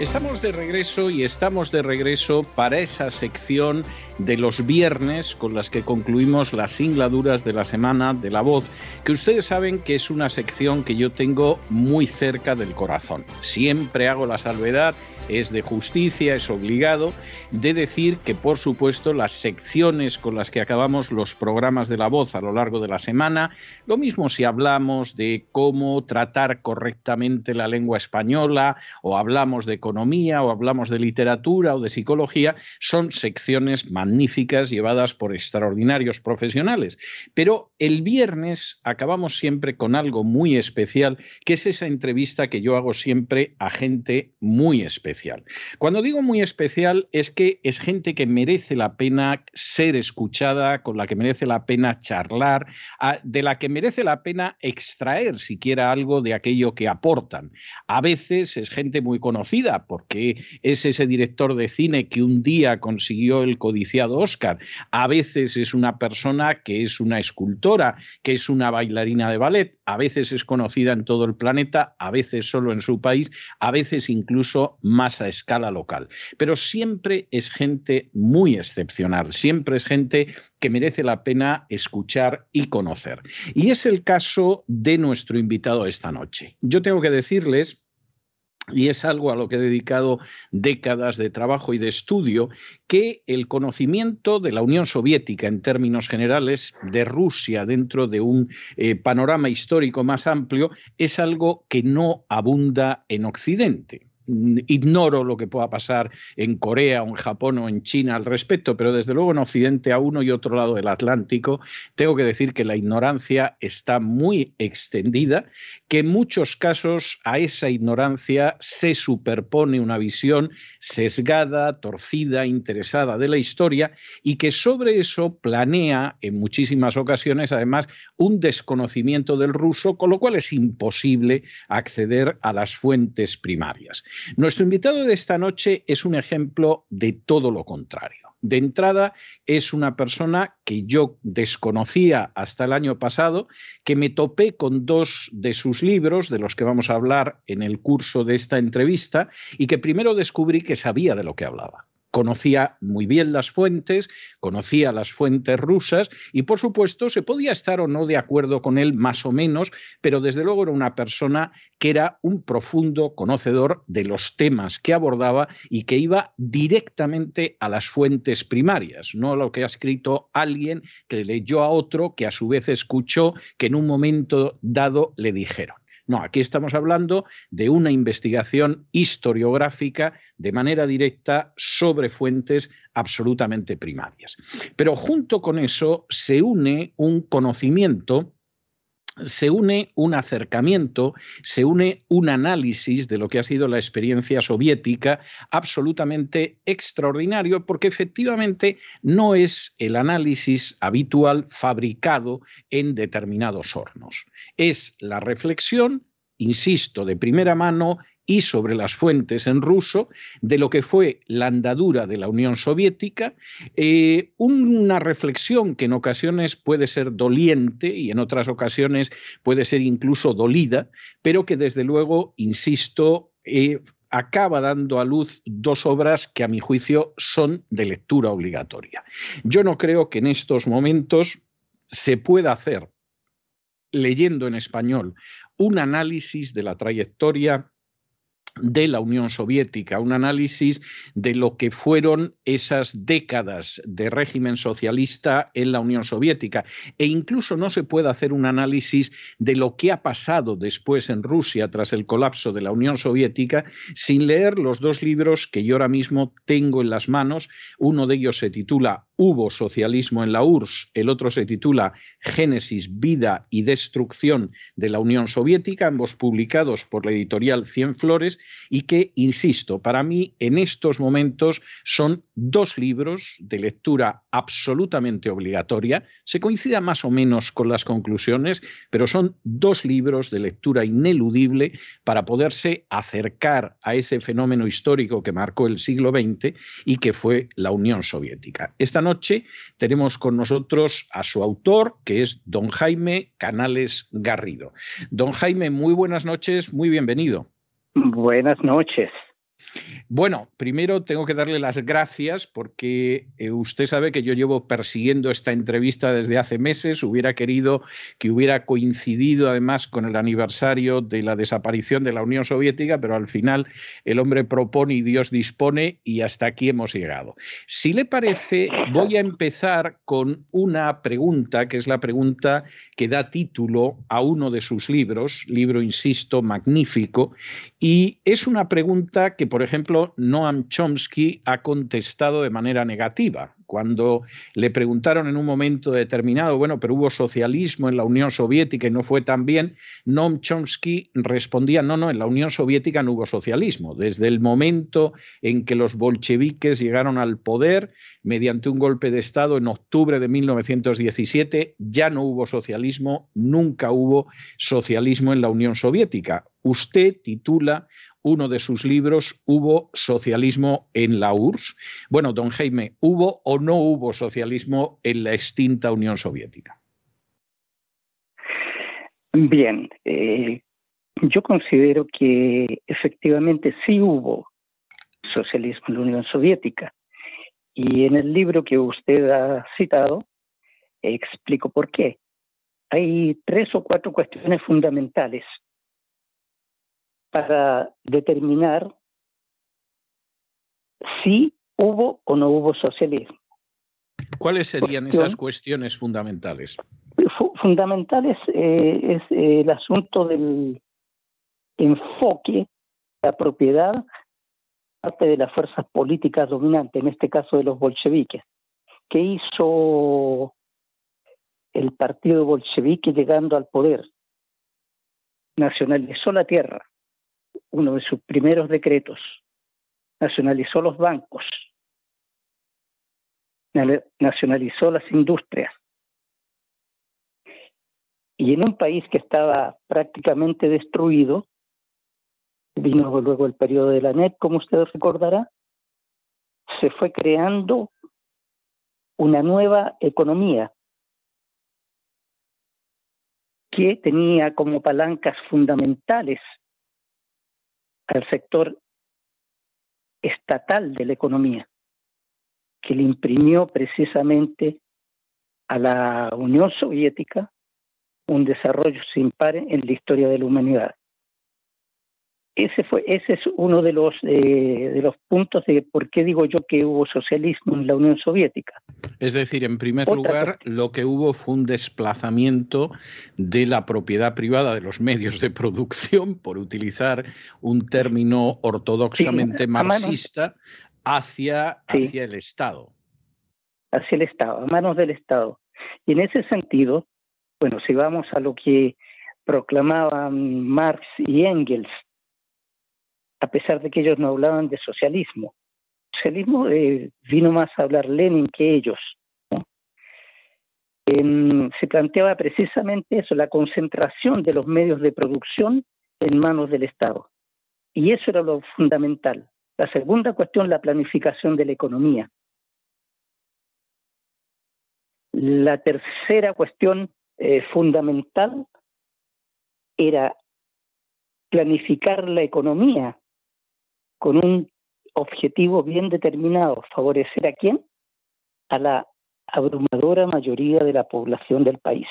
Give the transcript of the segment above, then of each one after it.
Estamos de regreso y estamos de regreso para esa sección de los viernes con las que concluimos las singladuras de la semana de la voz, que ustedes saben que es una sección que yo tengo muy cerca del corazón. Siempre hago la salvedad es de justicia, es obligado, de decir que, por supuesto, las secciones con las que acabamos los programas de la voz a lo largo de la semana, lo mismo si hablamos de cómo tratar correctamente la lengua española, o hablamos de economía, o hablamos de literatura o de psicología, son secciones magníficas llevadas por extraordinarios profesionales. Pero el viernes acabamos siempre con algo muy especial, que es esa entrevista que yo hago siempre a gente muy especial. Cuando digo muy especial es que es gente que merece la pena ser escuchada, con la que merece la pena charlar, de la que merece la pena extraer siquiera algo de aquello que aportan. A veces es gente muy conocida porque es ese director de cine que un día consiguió el codiciado Oscar. A veces es una persona que es una escultora, que es una bailarina de ballet. A veces es conocida en todo el planeta, a veces solo en su país, a veces incluso más a escala local. Pero siempre es gente muy excepcional, siempre es gente que merece la pena escuchar y conocer. Y es el caso de nuestro invitado esta noche. Yo tengo que decirles y es algo a lo que he dedicado décadas de trabajo y de estudio, que el conocimiento de la Unión Soviética en términos generales, de Rusia dentro de un eh, panorama histórico más amplio, es algo que no abunda en Occidente. Mm, ignoro lo que pueda pasar en Corea o en Japón o en China al respecto, pero desde luego en Occidente, a uno y otro lado del Atlántico, tengo que decir que la ignorancia está muy extendida, que en muchos casos a esa ignorancia se superpone una visión sesgada, torcida, interesada de la historia y que sobre eso planea en muchísimas ocasiones además un desconocimiento del ruso, con lo cual es imposible acceder a las fuentes primarias. Nuestro invitado de esta noche es un ejemplo de todo lo contrario. De entrada, es una persona que yo desconocía hasta el año pasado, que me topé con dos de sus libros, de los que vamos a hablar en el curso de esta entrevista, y que primero descubrí que sabía de lo que hablaba conocía muy bien las fuentes, conocía las fuentes rusas y por supuesto se podía estar o no de acuerdo con él más o menos, pero desde luego era una persona que era un profundo conocedor de los temas que abordaba y que iba directamente a las fuentes primarias, no lo que ha escrito alguien que leyó a otro que a su vez escuchó que en un momento dado le dijeron. No, aquí estamos hablando de una investigación historiográfica de manera directa sobre fuentes absolutamente primarias. Pero junto con eso se une un conocimiento se une un acercamiento, se une un análisis de lo que ha sido la experiencia soviética absolutamente extraordinario, porque efectivamente no es el análisis habitual fabricado en determinados hornos. Es la reflexión, insisto, de primera mano y sobre las fuentes en ruso de lo que fue la andadura de la Unión Soviética, eh, una reflexión que en ocasiones puede ser doliente y en otras ocasiones puede ser incluso dolida, pero que desde luego, insisto, eh, acaba dando a luz dos obras que a mi juicio son de lectura obligatoria. Yo no creo que en estos momentos se pueda hacer, leyendo en español, un análisis de la trayectoria de la Unión Soviética, un análisis de lo que fueron esas décadas de régimen socialista en la Unión Soviética. E incluso no se puede hacer un análisis de lo que ha pasado después en Rusia tras el colapso de la Unión Soviética sin leer los dos libros que yo ahora mismo tengo en las manos. Uno de ellos se titula Hubo socialismo en la URSS, el otro se titula Génesis, vida y destrucción de la Unión Soviética, ambos publicados por la editorial Cien Flores y que, insisto, para mí en estos momentos son dos libros de lectura absolutamente obligatoria. Se coincida más o menos con las conclusiones, pero son dos libros de lectura ineludible para poderse acercar a ese fenómeno histórico que marcó el siglo XX y que fue la Unión Soviética. Esta noche tenemos con nosotros a su autor, que es don Jaime Canales Garrido. Don Jaime, muy buenas noches, muy bienvenido. Buenas noches. Bueno, primero tengo que darle las gracias porque eh, usted sabe que yo llevo persiguiendo esta entrevista desde hace meses. Hubiera querido que hubiera coincidido además con el aniversario de la desaparición de la Unión Soviética, pero al final el hombre propone y Dios dispone y hasta aquí hemos llegado. Si le parece, voy a empezar con una pregunta, que es la pregunta que da título a uno de sus libros, libro, insisto, magnífico, y es una pregunta que por ejemplo, Noam Chomsky ha contestado de manera negativa. Cuando le preguntaron en un momento determinado, bueno, pero hubo socialismo en la Unión Soviética y no fue tan bien, Noam Chomsky respondía, no, no, en la Unión Soviética no hubo socialismo. Desde el momento en que los bolcheviques llegaron al poder mediante un golpe de Estado en octubre de 1917, ya no hubo socialismo, nunca hubo socialismo en la Unión Soviética. Usted titula uno de sus libros, ¿Hubo socialismo en la URSS? Bueno, don Jaime, ¿hubo o no hubo socialismo en la extinta Unión Soviética? Bien, eh, yo considero que efectivamente sí hubo socialismo en la Unión Soviética. Y en el libro que usted ha citado, explico por qué. Hay tres o cuatro cuestiones fundamentales para determinar si hubo o no hubo socialismo. ¿Cuáles serían esas cuestiones fundamentales? fundamentales eh, es eh, el asunto del enfoque, la propiedad, parte de las fuerzas políticas dominantes, en este caso de los bolcheviques, que hizo el partido bolchevique llegando al poder. Nacionalizó la tierra, uno de sus primeros decretos, nacionalizó los bancos, nacionalizó las industrias. Y en un país que estaba prácticamente destruido, vino luego el periodo de la NET, como usted recordará, se fue creando una nueva economía que tenía como palancas fundamentales al sector estatal de la economía, que le imprimió precisamente a la Unión Soviética un desarrollo sin par en la historia de la humanidad. Ese, fue, ese es uno de los, eh, de los puntos de por qué digo yo que hubo socialismo en la Unión Soviética. Es decir, en primer lugar, lo que hubo fue un desplazamiento de la propiedad privada de los medios de producción, por utilizar un término ortodoxamente marxista, hacia, hacia el Estado. Hacia el Estado, a manos del Estado. Y en ese sentido, bueno, si vamos a lo que proclamaban Marx y Engels a pesar de que ellos no hablaban de socialismo. Socialismo eh, vino más a hablar Lenin que ellos. Se planteaba precisamente eso, la concentración de los medios de producción en manos del Estado. Y eso era lo fundamental. La segunda cuestión, la planificación de la economía. La tercera cuestión eh, fundamental era planificar la economía con un objetivo bien determinado, favorecer a quién? A la abrumadora mayoría de la población del país.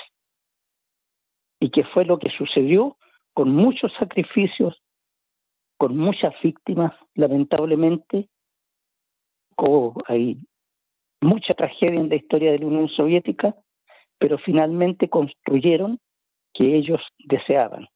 Y que fue lo que sucedió con muchos sacrificios con muchas víctimas, lamentablemente. hay mucha tragedia en la historia de la Unión Soviética, pero finalmente construyeron que ellos deseaban.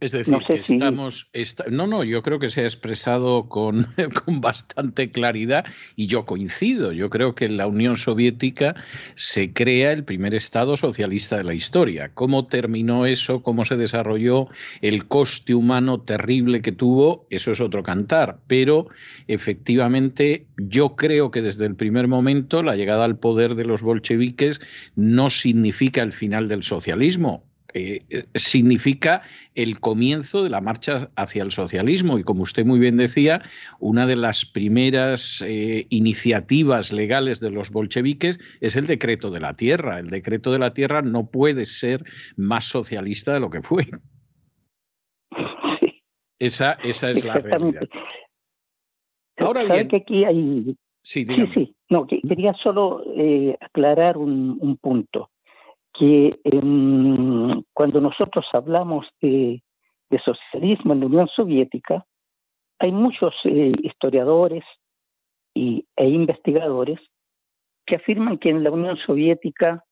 Es decir, que estamos. no, no, yo creo que se ha expresado con, con, bastante claridad y yo coincido. Yo creo que en la Unión Soviética se crea el primer Estado socialista de la historia. ¿Cómo terminó eso? ¿Cómo se desarrolló? El coste humano terrible que tuvo, eso es otro cantar. Pero efectivamente, yo creo que desde el primer momento la llegada al poder de los bolcheviques no significa el final del socialismo eh, eh, significa el comienzo de la marcha hacia el socialismo. Y como usted muy bien decía, una de las primeras eh, iniciativas legales de los bolcheviques es el decreto de la tierra. El decreto de la tierra no puede ser más socialista de lo que fue. Esa, esa es la realidad. Ahora bien. Que aquí hay... Sí, sí, No, quería solo aclarar un punto que em, cuando nosotros hablamos de, socialismo en la Unión Soviética, hay muchos eh, historiadores y, e investigadores que afirman que en la Unión Soviética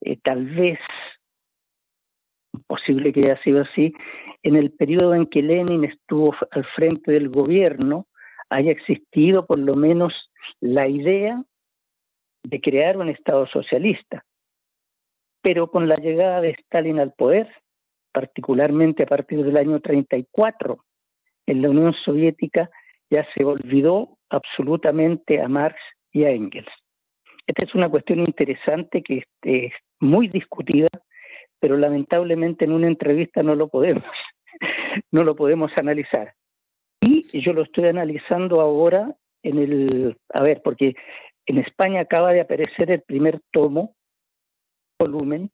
eh, tal vez, posible que haya sido así, en el periodo en que Lenin estuvo al frente del gobierno, haya existido por lo menos la idea de crear un Estado socialista. Pero con la llegada de Stalin al poder, particularmente a partir del año 34, en la Unión Soviética ya se olvidó absolutamente a Marx y a Engels. Esta es una cuestión interesante que es muy discutida, pero lamentablemente en una entrevista no lo podemos, no lo podemos analizar. Y yo lo estoy analizando ahora en el, a ver, porque en España acaba de aparecer el primer tomo volumen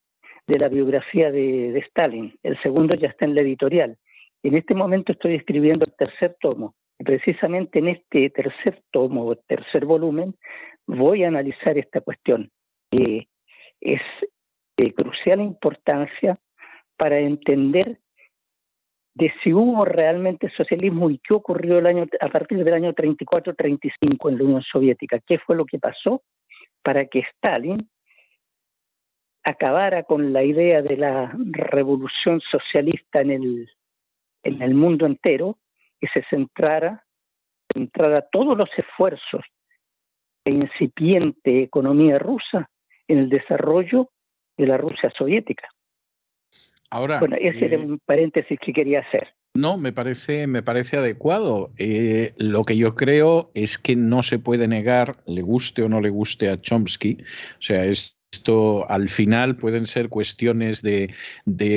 de la biografía de, Stalin. El segundo ya está en la editorial. En este momento estoy escribiendo el tercer tomo. precisamente en este tercer tomo, tercer volumen, voy a analizar esta cuestión, que es de crucial importancia para entender de si hubo realmente socialismo y qué ocurrió a partir del año 34-35 en la Unión Soviética, qué fue lo que pasó para que Stalin acabara con la idea de la revolución socialista en el, en el mundo entero y se centrara, centrara todos los esfuerzos de incipiente economía rusa en el desarrollo de la Rusia soviética. Ahora, bueno, ese era eh, un paréntesis que quería hacer. No, me parece, me parece adecuado. Eh, lo que yo creo es que no se puede negar, le guste o no le guste a Chomsky, o sea, es esto al final pueden ser cuestiones de,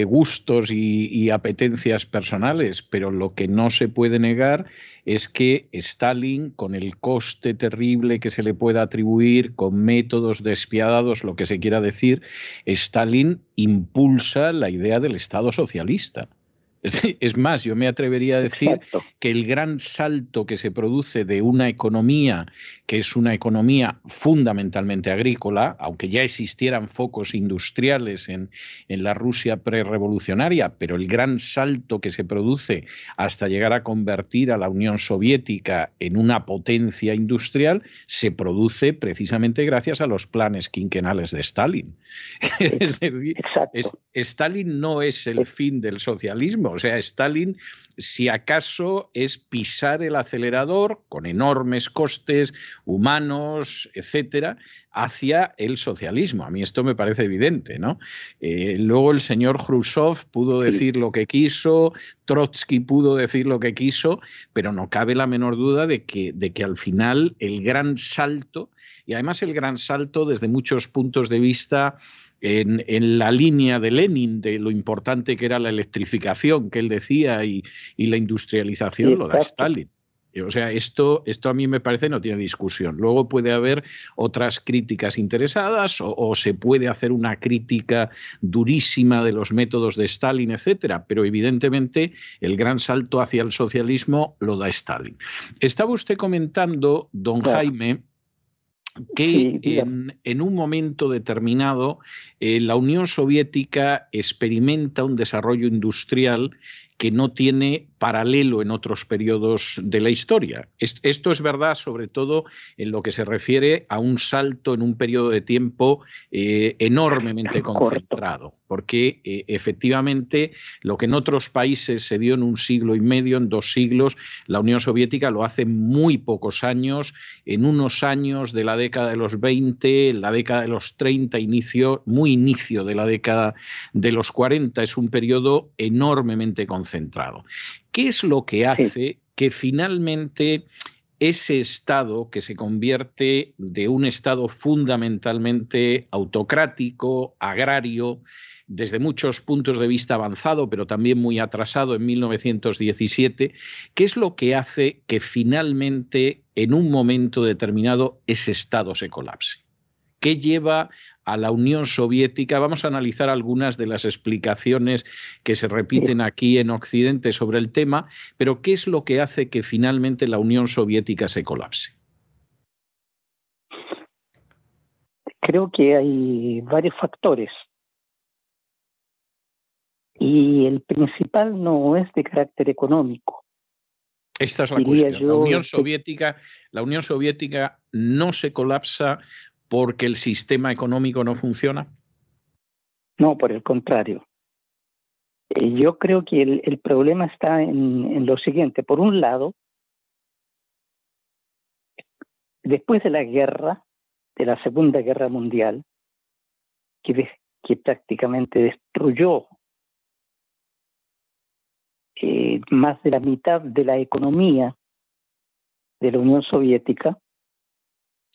gustos y, apetencias personales, pero lo que no se puede negar es que Stalin, con el coste terrible que se le pueda atribuir, con métodos despiadados, lo que se quiera decir, Stalin impulsa la idea del Estado socialista. Es más, yo me atrevería a decir que el gran salto que se produce de una economía que es una economía fundamentalmente agrícola, aunque ya existieran focos industriales en, en la Rusia prerevolucionaria, pero el gran salto que se produce hasta llegar a convertir a la Unión Soviética en una potencia industrial se produce precisamente gracias a los planes quinquenales de Stalin. es decir, Stalin no es el fin del socialismo o sea, Stalin, si acaso, es pisar el acelerador con enormes costes humanos, etcétera, hacia el socialismo. A mí esto me parece evidente, ¿no? Eh, luego el señor Khrushchev pudo decir lo que quiso, Trotsky pudo decir lo que quiso, pero no cabe la menor duda de que, de que al final el gran salto, y además el gran salto desde muchos puntos de vista en, la línea de Lenin, de lo importante que era la electrificación que él decía y, la industrialización, lo da Stalin. O sea, esto, esto a mí me parece no tiene discusión. Luego puede haber otras críticas interesadas o, se puede hacer una crítica durísima de los métodos de Stalin, etcétera, pero evidentemente el gran salto hacia el socialismo lo da Stalin. Estaba usted comentando, don Jaime, que en, un momento determinado eh, la Unión Soviética experimenta un desarrollo industrial que no tiene paralelo en otros periodos de la historia. Esto es verdad sobre todo en lo que se refiere a un salto en un periodo de tiempo eh, enormemente concentrado, porque eh, efectivamente lo que en otros países se dio en un siglo y medio, en dos siglos, la Unión Soviética lo hace en muy pocos años, en unos años de la década de los 20, la década de los 30, inicio, muy inicio de la década de los 40, es un periodo enormemente concentrado centrado. ¿Qué es lo que hace que finalmente ese Estado que se convierte de un Estado fundamentalmente autocrático, agrario, desde muchos puntos de vista avanzado, pero también muy atrasado en 1917, ¿qué es lo que hace que finalmente en un momento determinado ese Estado se colapse? ¿Qué lleva a la Unión Soviética. Vamos a analizar algunas de las explicaciones que se repiten aquí en Occidente sobre el tema, pero ¿qué es lo que hace que finalmente la Unión Soviética se colapse? Creo que hay varios factores. Y el principal no es de carácter económico. Esta es la cuestión. la Unión Soviética, la Unión Soviética no se colapsa porque el sistema económico no funciona? No, por el contrario. Eh, yo creo que el, problema está en, lo siguiente. Por un lado, después de la guerra, de la Segunda Guerra Mundial, que, prácticamente destruyó eh, más de la mitad de la economía de la Unión Soviética,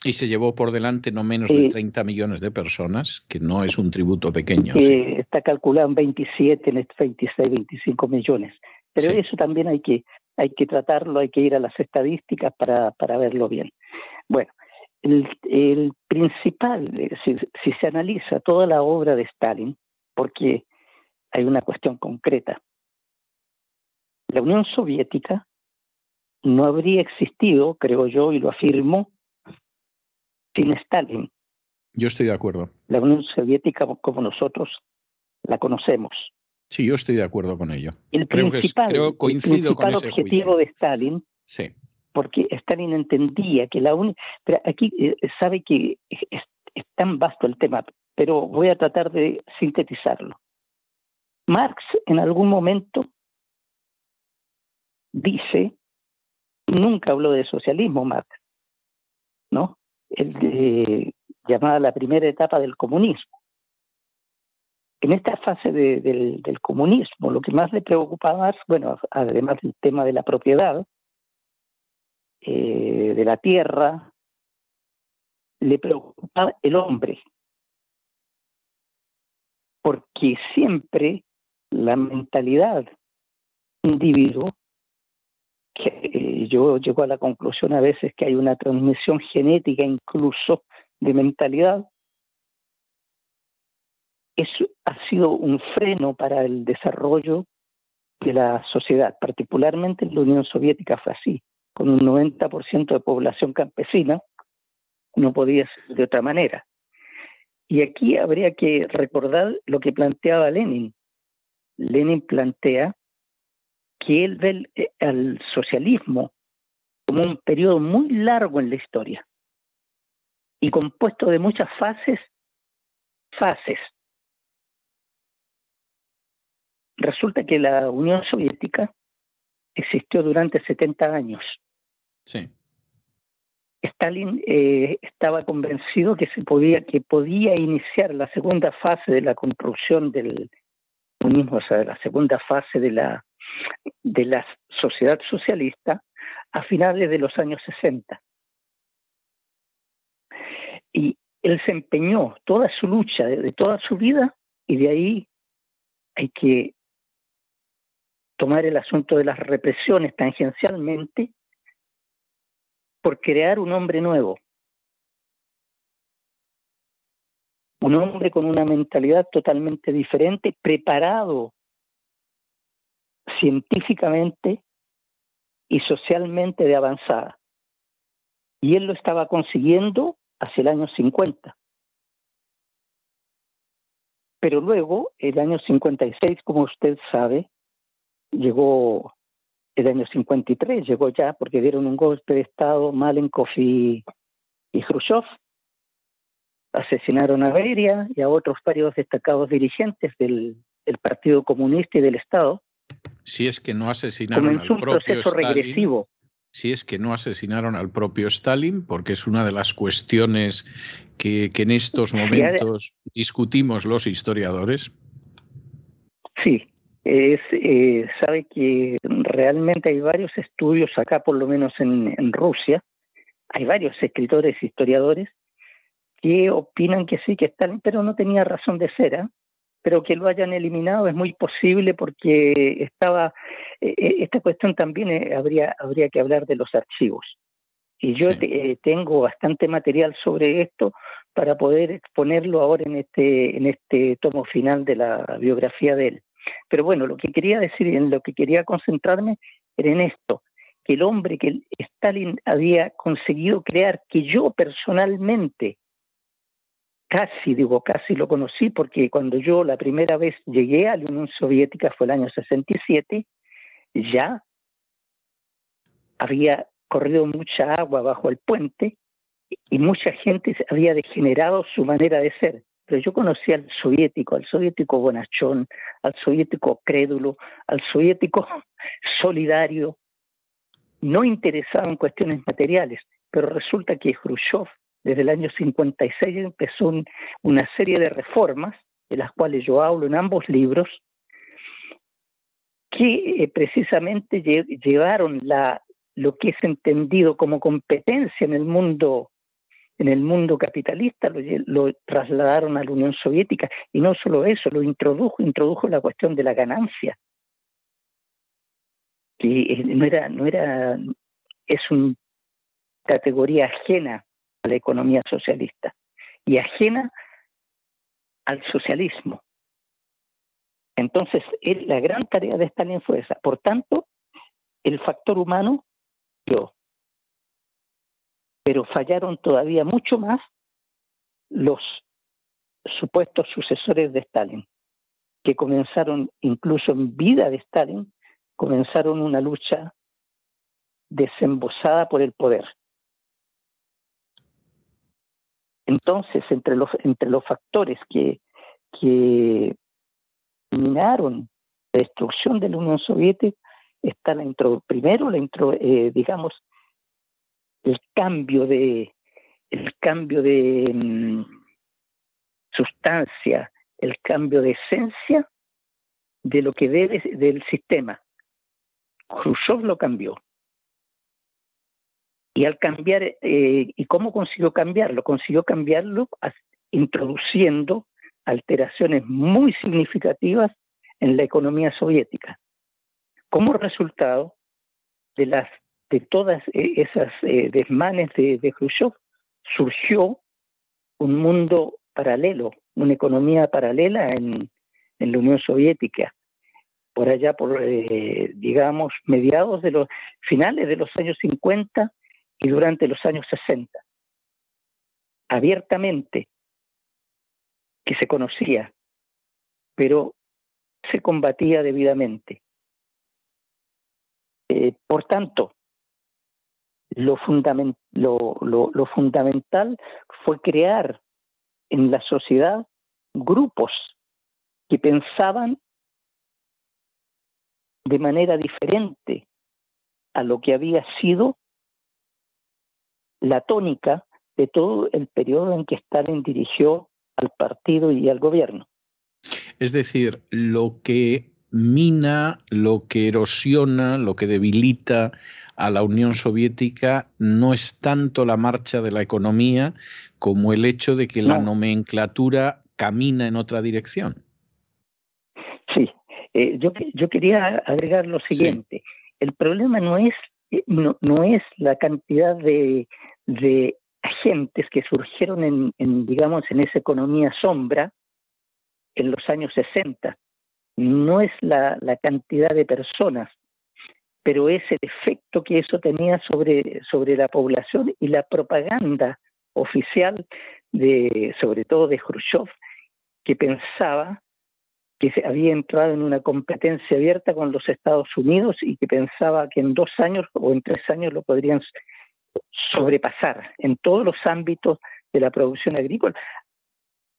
y se llevó por delante no menos de 30 millones de personas, que no es un tributo pequeño. Está calculado en 27, en 26, 25 millones. Pero eso también hay que, hay que tratarlo, hay que ir a las estadísticas para, para verlo bien. Bueno, el, el principal, eh, si, si se analiza toda la obra de Stalin, porque hay una cuestión concreta, la Unión Soviética no habría existido, creo yo, y lo afirmo, sin Stalin. Yo estoy de acuerdo. La Unión Soviética, como nosotros la conocemos. Sí, yo estoy de acuerdo con ello. El principal, objetivo de Stalin, sí. porque Stalin entendía que la única... Pero aquí eh, sabe que es, tan vasto el tema, pero voy a tratar de sintetizarlo. Marx en algún momento dice, nunca habló de socialismo Marx, ¿no? El llamada la primera etapa del comunismo. En esta fase del, comunismo, lo que más le preocupaba, bueno, además del tema de la propiedad, eh, de la tierra, le preocupaba el hombre, porque siempre la mentalidad individuo eh, yo llego a la conclusión a veces que hay una transmisión genética incluso de mentalidad. Eso ha sido un freno para el desarrollo de la sociedad, particularmente en la Unión Soviética fue así, con un 90% de población campesina, no podía ser de otra manera. Y aquí habría que recordar lo que planteaba Lenin. Lenin plantea que él ve eh, al socialismo como un periodo muy largo en la historia y compuesto de muchas fases, fases. Resulta que la Unión Soviética existió durante 70 años. Sí. Stalin eh, estaba convencido que se podía que podía iniciar la segunda fase de la construcción del comunismo, o sea, la segunda fase de la de la sociedad socialista a finales de los años 60. Y él se empeñó toda su lucha, de, toda su vida, y de ahí hay que tomar el asunto de las represiones tangencialmente por crear un hombre nuevo. Un hombre con una mentalidad totalmente diferente, preparado científicamente y socialmente de avanzada. Y él lo estaba consiguiendo hacia el año 50. Pero luego, el año 56, como usted sabe, llegó el año 53, llegó ya porque dieron un golpe de Estado Malenkov y, y Khrushchev. Asesinaron a Beria y a otros varios destacados dirigentes del, Partido Comunista y del Estado. Si es que no asesinaron al propio Stalin, Si es que no asesinaron al propio Stalin, porque es una de las cuestiones que, que en estos momentos discutimos los historiadores. Sí, es, eh, sabe que realmente hay varios estudios acá, por lo menos en, Rusia, hay varios escritores, historiadores, que opinan que sí, que Stalin, pero no tenía razón de ser, ¿eh? Pero que lo hayan eliminado es muy posible porque estaba, eh, eh, esta cuestión también habría, habría que hablar de los archivos. Y yo tengo bastante material sobre esto para poder exponerlo ahora en este, en este tomo final de la biografía de él. Pero bueno, lo que quería decir, en lo que quería concentrarme era en esto, que el hombre que Stalin había conseguido crear, que yo personalmente casi, digo casi lo conocí, porque cuando yo la primera vez llegué a la Unión Soviética fue el año 67, ya había corrido mucha agua bajo el puente y mucha gente había degenerado su manera de ser. Pero yo conocí al soviético, al soviético bonachón, al soviético crédulo, al soviético solidario, no interesado en cuestiones materiales, pero resulta que Khrushchev desde el año 56 empezó una serie de reformas, de las cuales yo hablo en ambos libros, que eh, precisamente llevaron lo que es entendido como competencia en el mundo en el mundo capitalista, lo, trasladaron a la Unión Soviética. Y no solo eso, lo introdujo, introdujo la cuestión de la ganancia, que eh, no era, no era, es una categoría ajena a la economía socialista y ajena al socialismo. Entonces, la gran tarea de Stalin fue esa. Por tanto, el factor humano, yo, pero fallaron todavía mucho más los supuestos sucesores de Stalin, que comenzaron incluso en vida de Stalin, comenzaron una lucha desembosada por el poder. Entonces, entre los, entre los factores que, que minaron la destrucción de la Unión Soviética está la intro, primero la intro, eh, digamos el cambio de el cambio de mm, sustancia, el cambio de esencia de lo que debe del sistema. Khrushchev lo cambió. Y al cambiar, eh, ¿y cómo consiguió cambiarlo? Consiguió cambiarlo introduciendo alteraciones muy significativas en la economía soviética. Como resultado de las de todas eh, esas eh, desmanes de, Khrushchev surgió un mundo paralelo, una economía paralela en, la Unión Soviética, por allá por, digamos, mediados de los finales de los años 50 y durante los años 60. Abiertamente, que se conocía, pero se combatía debidamente. por tanto, lo, lo, fundamental fue crear en la sociedad grupos que pensaban de manera diferente a lo que había sido la tónica de todo el periodo en que Stalin dirigió al partido y al gobierno. Es decir, lo que mina, lo que erosiona, lo que debilita a la Unión Soviética no es tanto la marcha de la economía como el hecho de que la nomenclatura camina en otra dirección. Sí, eh, yo, yo quería agregar lo siguiente. El problema no es, eh, no, no es la cantidad de, de agentes que surgieron en, digamos, en esa economía sombra en los años 60 no es la, cantidad de personas, pero es el efecto que eso tenía sobre, sobre la población y la propaganda oficial, de, sobre todo de Khrushchev, que pensaba que se había entrado en una competencia abierta con los Estados Unidos y que pensaba que en dos años o en tres años lo podrían sobrepasar en todos los ámbitos de la producción agrícola,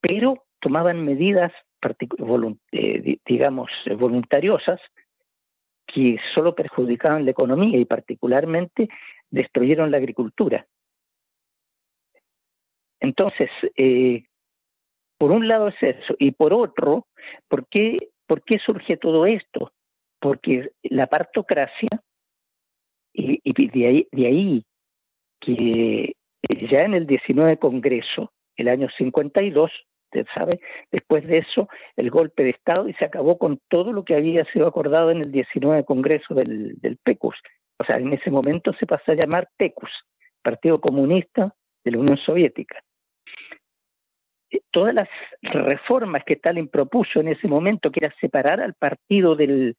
pero tomaban medidas, eh, digamos, voluntariosas que solo perjudicaban la economía y particularmente destruyeron la agricultura. Entonces, eh, por un lado es eso, y por otro, ¿por qué, ¿por qué surge todo esto? Porque la partocracia, y, de ahí que ya en el 19 Congreso, el año 52, usted sabe, después de eso, el golpe de Estado y se acabó con todo lo que había sido acordado en el 19 Congreso del, del PECUS. O sea, en ese momento se pasó a llamar PECUS, Partido Comunista de la Unión Soviética. Eh, todas las reformas que Stalin propuso en ese momento, que era separar al partido del,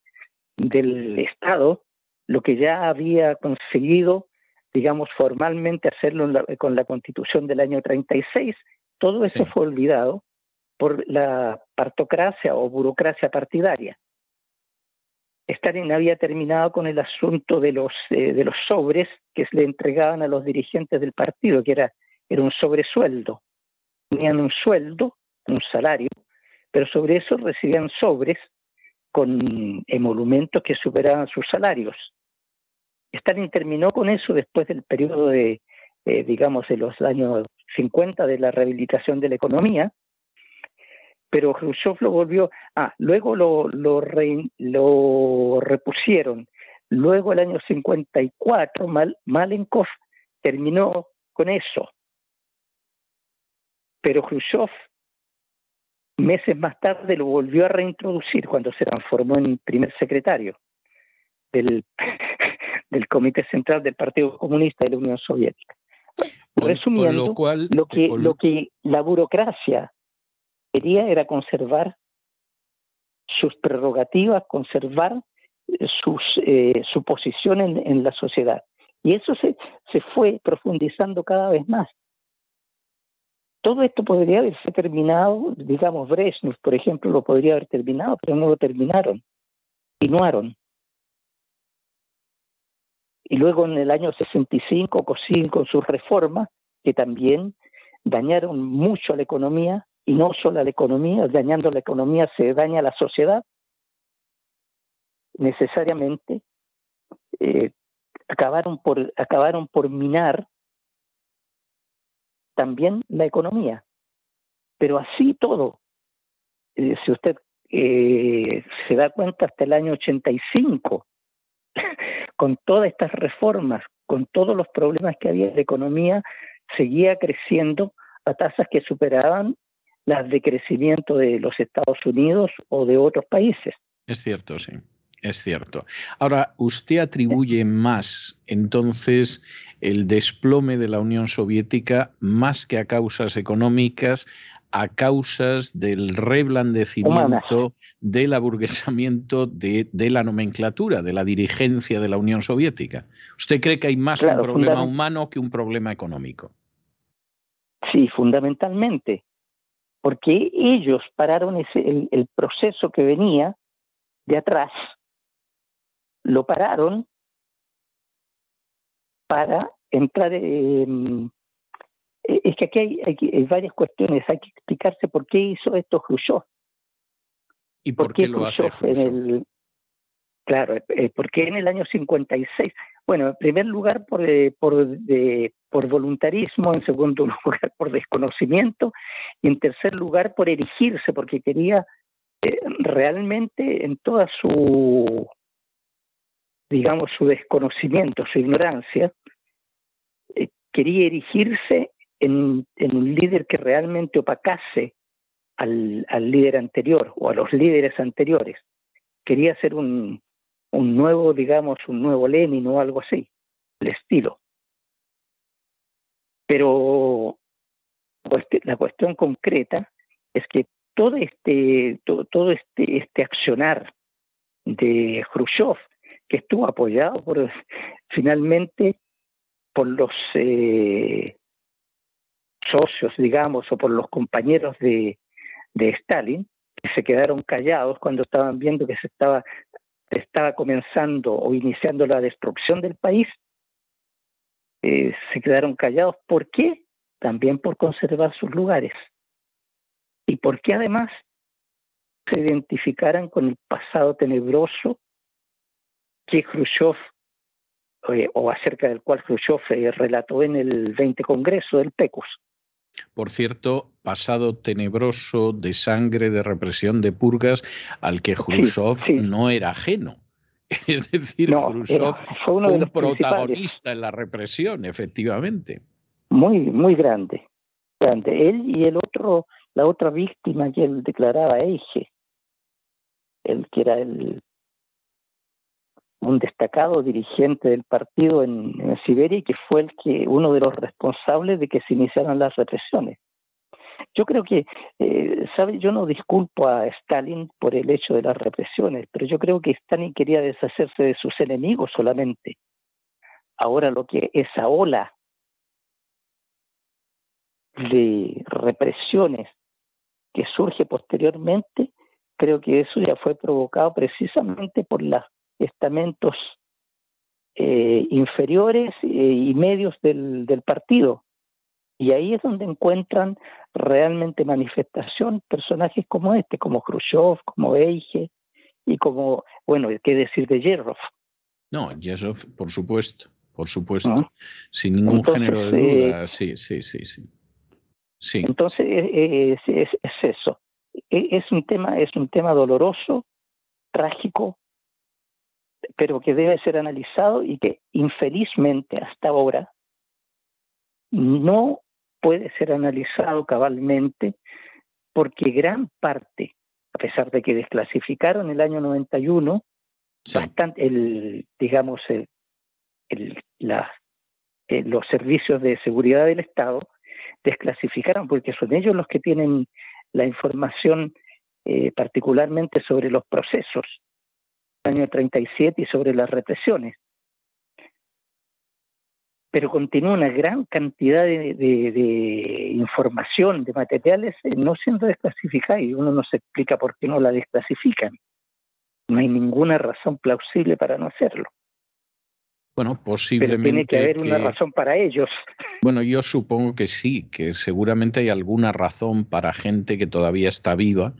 del Estado, lo que ya había conseguido, digamos, formalmente hacerlo con la constitución del año 36, todo eso fue olvidado por la partocracia o burocracia partidaria. Stalin había terminado con el asunto de los, eh, de los sobres que le entregaban a los dirigentes del partido, que era, era un sobresueldo. Tenían un sueldo, un salario, pero sobre eso recibían sobres con emolumentos que superaban sus salarios. Stalin terminó con eso después del periodo de, eh, digamos, de los años 50 de la rehabilitación de la economía, pero Khrushchev lo volvió, ah, luego lo, repusieron. Luego el año 54, Mal, Malenkov terminó con eso. Pero Khrushchev, meses más tarde, lo volvió a reintroducir cuando se transformó en primer secretario del, del Comité Central del Partido Comunista de la Unión Soviética. Resumiendo, lo, cual, lo, que, lo que la burocracia quería era conservar sus prerrogativas, conservar sus, eh, su posición en, en, la sociedad. Y eso se, se fue profundizando cada vez más. Todo esto podría haberse terminado, digamos, Brezhnev, por ejemplo, lo podría haber terminado, pero no lo terminaron. Continuaron. Y luego en el año 65 con sus reformas, que también dañaron mucho a la economía, y no solo a la economía, dañando la economía se daña a la sociedad, necesariamente eh, acabaron, por, acabaron por minar también la economía. Pero así todo, eh, si usted eh, se da cuenta, hasta el año 85, con todas estas reformas, con todos los problemas que había la economía, seguía creciendo a tasas que superaban las de crecimiento de los Estados Unidos o de otros países. Es cierto, sí. Es cierto. Ahora, usted atribuye más entonces el desplome de la Unión Soviética más que a causas económicas, a causas del reblandecimiento, del aburguesamiento de, la nomenclatura, de la dirigencia de la Unión Soviética. ¿Usted cree que hay más un problema humano que un problema económico? Sí, fundamentalmente, porque ellos pararon ese, el proceso que venía de atrás, lo pararon para entrar en, eh, es que aquí hay, varias cuestiones, hay que explicarse por qué hizo esto Khrushchev. ¿Y por, qué, lo hace En el, claro, eh, porque en el año 56, bueno, en primer lugar por, eh, por, de, por voluntarismo, en segundo lugar por desconocimiento y en tercer lugar por erigirse, porque quería realmente en toda su, digamos, su desconocimiento, su ignorancia, quería erigirse en, un líder que realmente opacase al, líder anterior o a los líderes anteriores. Quería ser un, un nuevo, digamos, un nuevo Lenin o algo así, el estilo. Pero la cuestión concreta es que todo este, todo, todo este, este accionar de Khrushchev, que estuvo apoyado por finalmente por los eh, socios, digamos, o por los compañeros de, de Stalin, que se quedaron callados cuando estaban viendo que se estaba, estaba comenzando o iniciando la destrucción del país, eh, se quedaron callados. ¿Por qué? También por conservar sus lugares. Y porque además se identificaran con el pasado tenebroso que Khrushchev, eh, o acerca del cual Khrushchev eh, relató en el 20 Congreso del PECUS. Por cierto, pasado tenebroso de sangre, de represión, de purgas, al que Khrushchev no era ajeno. Es decir, Khrushchev fue, uno de los un protagonista en la represión, efectivamente. Muy, muy grande, grande. Él y el otro, la otra víctima que él declaraba, Eige, el que era el un destacado dirigente del partido en, Siberia y que fue el que uno de los responsables de que se iniciaran las represiones. Yo creo que, eh, ¿sabe? Yo no disculpo a Stalin por el hecho de las represiones, pero yo creo que Stalin quería deshacerse de sus enemigos solamente. Ahora lo que esa ola de represiones que surge posteriormente, creo que eso ya fue provocado precisamente por las estamentos eh, inferiores eh, y medios del, del partido. Y ahí es donde encuentran realmente manifestación personajes como este, como Khrushchev, como Eige y como, bueno, qué decir de Yerrov. No, Yerrov, por supuesto, por supuesto, sin ningún género de duda, eh, sí, sí, sí, sí. sí. Entonces es, es, es, eso, e, es un tema, es un tema doloroso, trágico, pero que debe ser analizado y que infelizmente hasta ahora no puede ser analizado cabalmente porque gran parte, a pesar de que desclasificaron el año 91, bastante, el, digamos, el, el, la, eh, los servicios de seguridad del Estado desclasificaron porque son ellos los que tienen la información eh, particularmente sobre los procesos año 37 y sobre las represiones. Pero continúa una gran cantidad de, información, de materiales eh, no siendo desclasificada y uno no se explica por qué no la desclasifican. No hay ninguna razón plausible para no hacerlo. Bueno, posiblemente. tiene que haber una razón para ellos. Bueno, yo supongo que sí, que seguramente hay alguna razón para gente que todavía está viva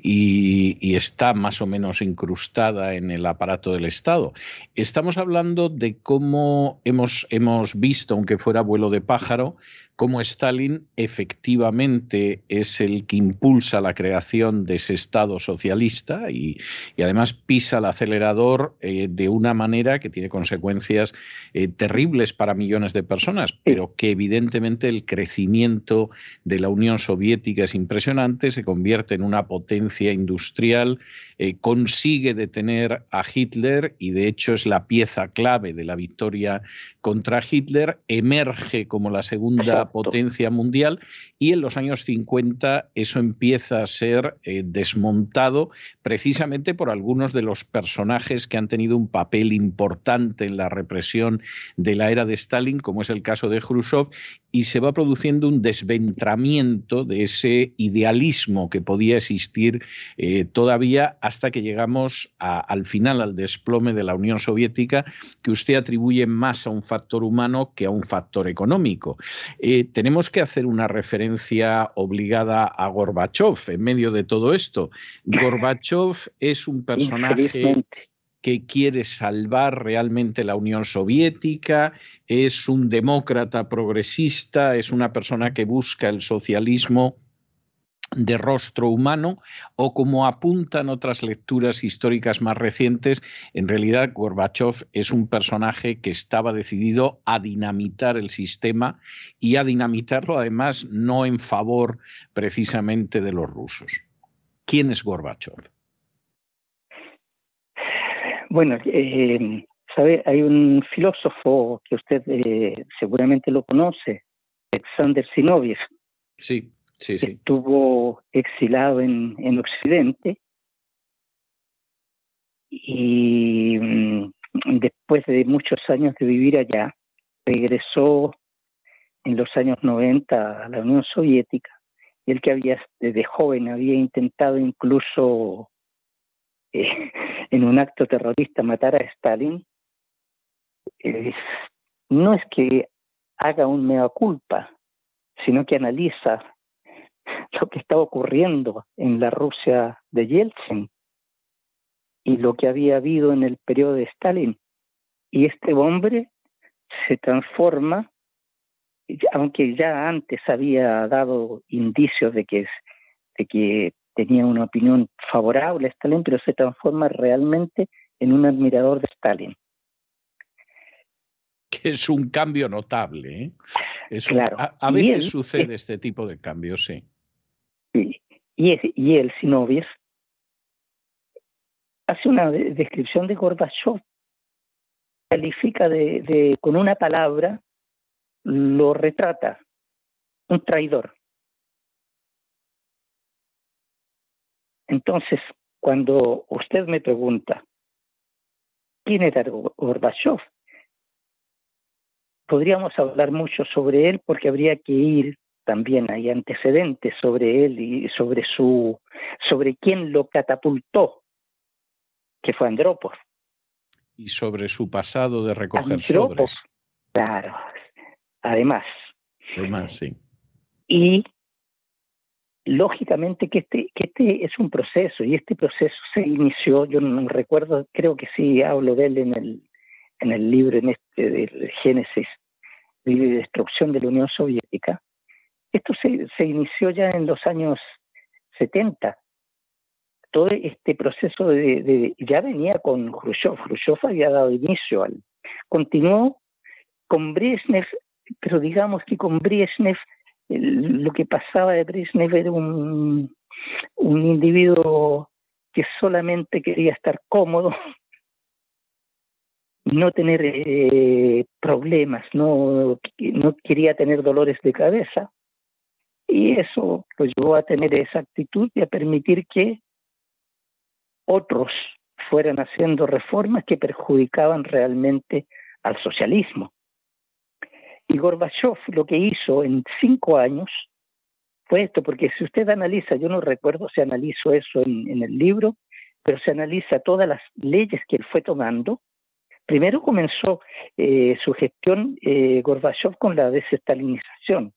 y, y, está más o menos incrustada en el aparato del Estado. Estamos hablando de cómo hemos, hemos visto, aunque fuera vuelo de pájaro, cómo Stalin efectivamente es el que impulsa la creación de ese Estado socialista y, además pisa el acelerador eh, de una manera que tiene consecuencias eh, terribles para millones de personas, pero que evidentemente el crecimiento de la Unión Soviética es impresionante, se convierte en una potencia industrial, eh, consigue detener a Hitler y de hecho es la pieza clave de la victoria contra Hitler, emerge como la segunda potencia mundial y en los años 50 eso empieza a ser eh, desmontado precisamente por algunos de los personajes que han tenido un papel importante en la represión de la era de Stalin, como es el caso de Khrushchev, y se va produciendo un desventramiento de ese idealismo que podía existir eh, todavía hasta que llegamos al final, al desplome de la Unión Soviética, que usted atribuye más a un factor humano que a un factor económico. Eh, tenemos que hacer una referencia obligada a Gorbachev en medio de todo esto. Gorbachev es un personaje que quiere salvar realmente la Unión Soviética, es un demócrata progresista, es una persona que busca el socialismo de rostro humano o como apuntan otras lecturas históricas más recientes, en realidad Gorbachev es un personaje que estaba decidido a dinamitar el sistema y a dinamitarlo además no en favor precisamente de los rusos. ¿Quién es Gorbachev? Bueno, eh, sabe, hay un filósofo que usted eh, seguramente lo conoce, Alexander Zinoviev. Sí, sí, sí. Estuvo exilado en, en Occidente y mm, después de muchos años de vivir allá, regresó en los años 90 a la Unión Soviética, y el que había desde joven había intentado incluso eh, en un acto terrorista matar a Stalin, no es que haga un mea culpa, sino que analiza lo que estaba ocurriendo en la Rusia de Yeltsin y lo que había habido en el periodo de Stalin. Y este hombre se transforma, aunque ya antes había dado indicios de que tenía una opinión favorable a Stalin, pero se transforma realmente en un admirador de Stalin. Que es un cambio notable. ¿eh? claro. a, veces sucede este tipo de cambios, sí. Y, y él, Sinoviev, hace una descripción de Gorbachev, califica de, con una palabra, lo retrata, un traidor. Entonces, cuando usted me pregunta, ¿quién era Gorbachev? Podríamos hablar mucho sobre él porque habría que ir también hay antecedentes sobre él y sobre su sobre quién lo catapultó, que fue Andropov. Y sobre su pasado de recoger sobres. Claro. Además. Además, sí. Y lógicamente que este, que este es un proceso y este proceso se inició, yo no recuerdo, creo que sí hablo de él en el, en el libro en este del Génesis, de destrucción de la Unión Soviética, esto se, inició ya en los años 70. Todo este proceso de, ya venía con Khrushchev. Khrushchev había dado inicio al. Continuó con Brezhnev, pero digamos que con Brezhnev lo que pasaba de Brezhnev era un, un individuo que solamente quería estar cómodo, no tener eh, problemas, no, no quería tener dolores de cabeza. Y eso lo llevó a tener esa actitud y a permitir que otros fueran haciendo reformas que perjudicaban realmente al socialismo. Y Gorbachev lo que hizo en cinco años fue esto, porque si usted analiza, yo no recuerdo si analizo eso en, el libro, pero se analiza todas las leyes que él fue tomando. Primero comenzó eh, su gestión eh, Gorbachev con la desestalinización,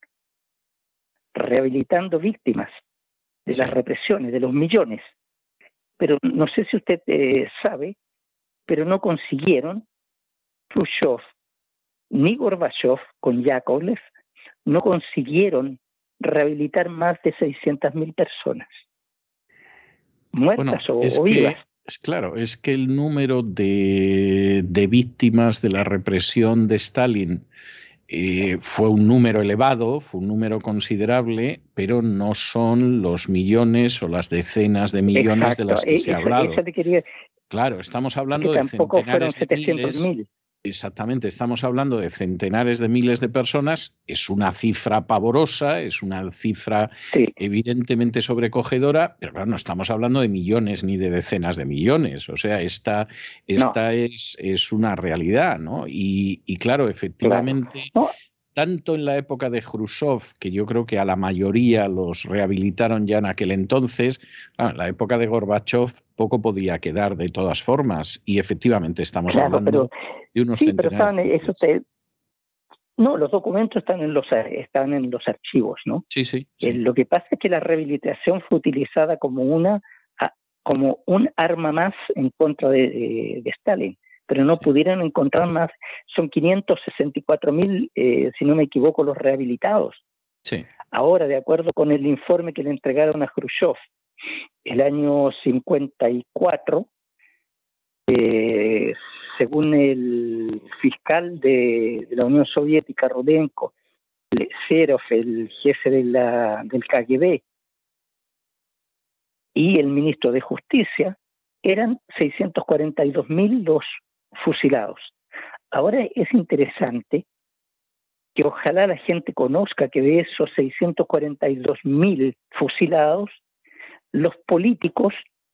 rehabilitando víctimas de las represiones, de los millones. Pero no sé si usted eh, sabe, pero no consiguieron Khrushchev ni Gorbachev con Yakovlev, no consiguieron rehabilitar más de 600.000 personas muertas o, vivas. Es claro, es que el número de, de, víctimas de la represión de Stalin eh, fue un número elevado, fue un número considerable, pero no son los millones o las decenas de millones de las que se ha hablado. Claro, estamos hablando de centenares de miles. Exactamente, estamos hablando de centenares de miles de personas, es una cifra pavorosa, es una cifra evidentemente sobrecogedora, pero claro, no estamos hablando de millones ni de decenas de millones, o sea, esta, esta es, es, una realidad, ¿no? Y, claro, efectivamente, tanto en la época de Khrushchev, que yo creo que a la mayoría los rehabilitaron ya en aquel entonces, en la época de Gorbachev poco podía quedar de todas formas, y efectivamente estamos hablando de unos sí, pero no, los documentos están en los están en los archivos, ¿no? Sí, sí. Eh, lo que pasa es que la rehabilitación fue utilizada como una como un arma más en contra de Stalin pero no pudieron encontrar más. Son 564 mil, eh, si no me equivoco, los rehabilitados. Sí. Ahora, de acuerdo con el informe que le entregaron a Khrushchev el año 54, eh, según el fiscal de, la Unión Soviética, Rudenko, Serov, el jefe de la, del KGB, y el ministro de Justicia, eran 642 mil los fusilados. Ahora es interesante que ojalá la gente conozca que de esos 642 mil fusilados, los políticos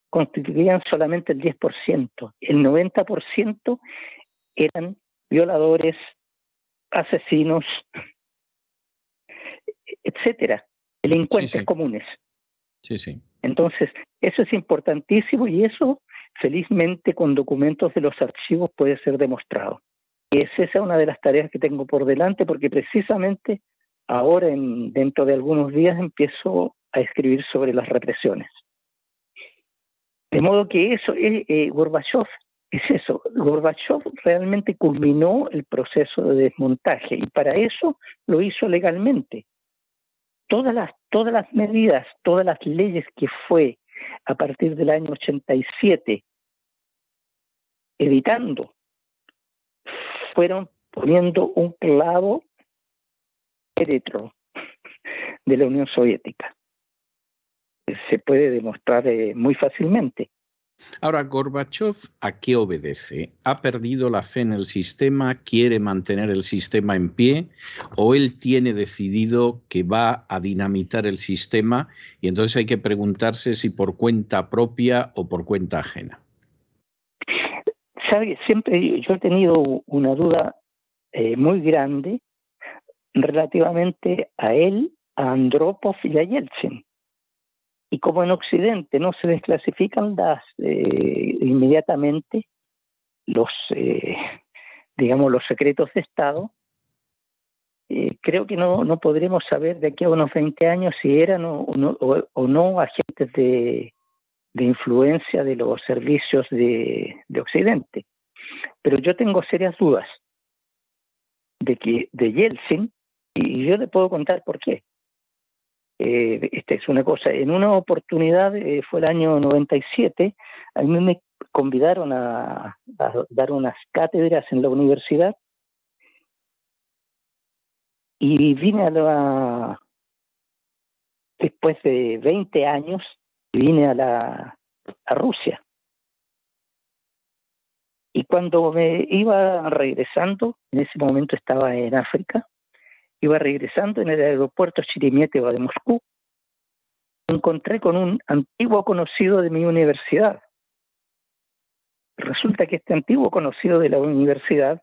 constituían solamente el 10%. El 90% eran violadores, asesinos, etcétera, delincuentes comunes. Sí, sí. Entonces, eso es importantísimo y eso, felizmente, con documentos de los archivos puede ser demostrado. Y es esa una de las tareas que tengo por delante, porque precisamente ahora, en, dentro de algunos días, empiezo a escribir sobre las represiones. De modo que eso, eh, eh, Gorbachev es eso. Gorbachev realmente culminó el proceso de desmontaje y para eso lo hizo legalmente. Todas las medidas, todas las leyes que fue a partir del año 87 editando, fueron poniendo un clavo dentro de la Unión Soviética. Se puede demostrar eh, muy fácilmente. Ahora, Gorbachev, ¿a qué obedece? ¿Ha perdido la fe en el sistema? ¿Quiere mantener el sistema en pie? ¿O él tiene decidido que va a dinamitar el sistema? Y entonces hay que preguntarse si por cuenta propia o por cuenta ajena. Siempre yo he tenido una duda eh, muy grande relativamente a él, a Andropov y a Yeltsin. Y como en Occidente no se desclasifican las eh, inmediatamente los, eh, digamos, los secretos de Estado, eh, creo que no, no podremos saber de aquí a unos 20 años si eran o, no, agentes de, de, influencia de los servicios de, de Occidente. Pero yo tengo serias dudas de que de Yeltsin, y yo le puedo contar por qué. Eh, esta es una cosa. En una oportunidad, eh, fue el año 97, a mí me convidaron a, dar unas cátedras en la universidad y vine a la. Después de 20 años, vine a, la, a Rusia. Y cuando me iba regresando, en ese momento estaba en África, iba regresando en el aeropuerto Chirimieteva de Moscú, me encontré con un antiguo conocido de mi universidad. Resulta que este antiguo conocido de la universidad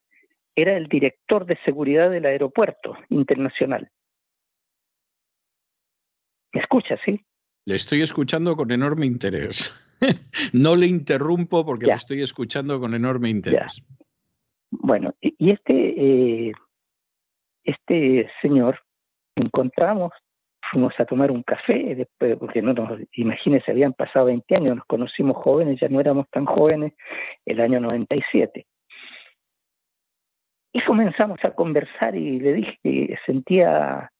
era el director de seguridad del aeropuerto internacional. ¿Me escucha, sí? Le estoy escuchando con enorme interés. no le interrumpo porque le estoy escuchando con enorme interés. Bueno, y este eh, este señor encontramos, fuimos a tomar un café, porque no nos, imagínense, habían pasado 20 años, nos conocimos jóvenes, ya no éramos tan jóvenes, el año 97. Y comenzamos a conversar y le dije que sentía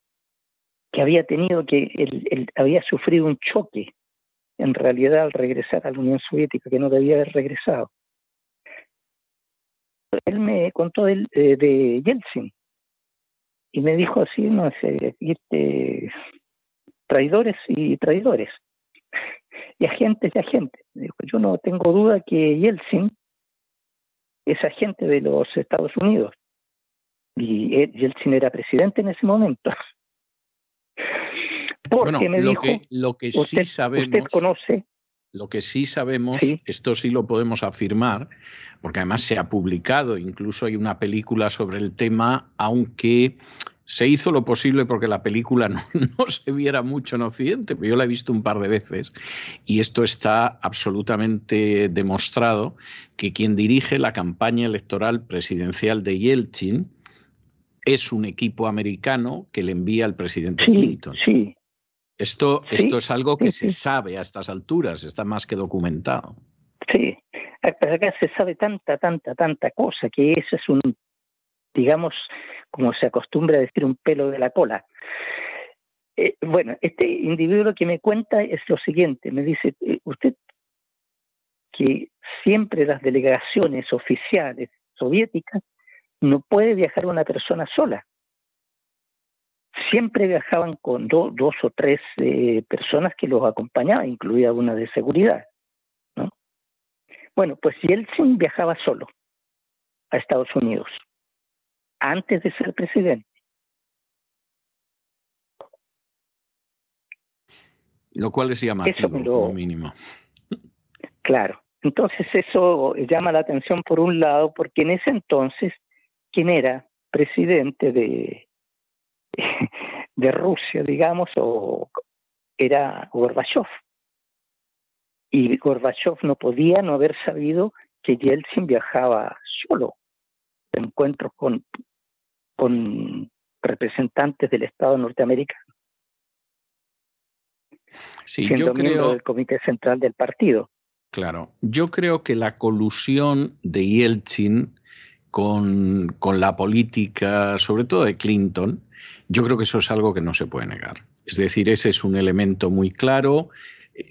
que había tenido que, había sufrido un choque en realidad al regresar a la Unión Soviética, que no debía haber regresado. Él me contó de, de Yeltsin, y me dijo así, no sé, este, traidores y traidores, y agentes y agentes. Dijo, yo no tengo duda que Yeltsin es agente de los Estados Unidos, y Yeltsin era presidente en ese momento. Porque me lo dijo, que, lo que sí sabemos, usted conoce lo que sí sabemos, esto sí lo podemos afirmar, porque además se ha publicado, incluso hay una película sobre el tema, aunque se hizo lo posible porque la película no, se viera mucho en Occidente, pero yo la he visto un par de veces y esto está absolutamente demostrado que quien dirige la campaña electoral presidencial de Yeltsin es un equipo americano que le envía al presidente Clinton. Sí, esto, esto es algo que se sabe a estas alturas, está más que documentado. Sí, acá se sabe tanta, tanta, tanta cosa que ese es un, digamos, como se acostumbra a decir, un pelo de la cola. Eh, bueno, este individuo que me cuenta es lo siguiente, me dice, eh, usted que siempre las delegaciones oficiales soviéticas no puede viajar una persona sola siempre viajaban con dos o tres eh, personas que los acompañaban, incluida una de seguridad. ¿no? Bueno, pues Yeltsin viajaba solo a Estados Unidos, antes de ser presidente. Lo cual es llamativo, como mínimo. Claro. Entonces eso llama la atención por un lado, porque en ese entonces, quien era presidente de, de Rusia, digamos, o era Gorbachev. Y Gorbachev no podía no haber sabido que Yeltsin viajaba solo de encuentros con, con representantes del Estado norteamericano. Sí, yo creo del Comité Central del Partido. Claro, yo creo que la colusión de Yeltsin con, con, la política, sobre todo de Clinton, yo creo que eso es algo que no se puede negar. Es decir, ese es un elemento muy claro.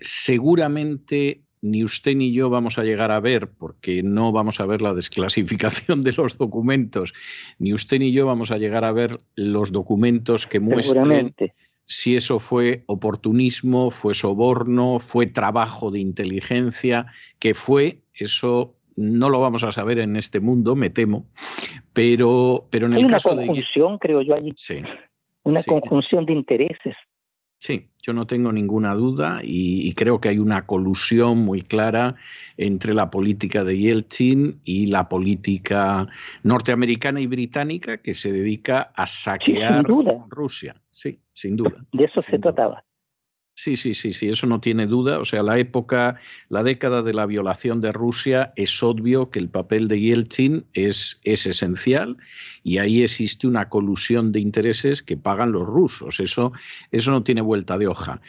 Seguramente ni usted ni yo vamos a llegar a ver, porque no vamos a ver la desclasificación de los documentos, ni usted ni yo vamos a llegar a ver los documentos que muestren si eso fue oportunismo, fue soborno, fue trabajo de inteligencia, que fue, eso no lo vamos a saber en este mundo, me temo, pero, pero en el caso de... Una conjunción, creo yo, allí. Sí. Una conjunción de intereses. Sí, yo no tengo ninguna duda y, creo que hay una colusión muy clara entre la política de Yeltsin y la política norteamericana y británica que se dedica a saquear Rusia. Sí, sin duda. De eso se trataba. Sí, sí, sí, sí, eso no tiene duda. O sea, la época, la década de la violación de Rusia, es obvio que el papel de Yeltsin es, es esencial y ahí existe una colusión de intereses que pagan los rusos. Eso, eso no tiene vuelta de hoja.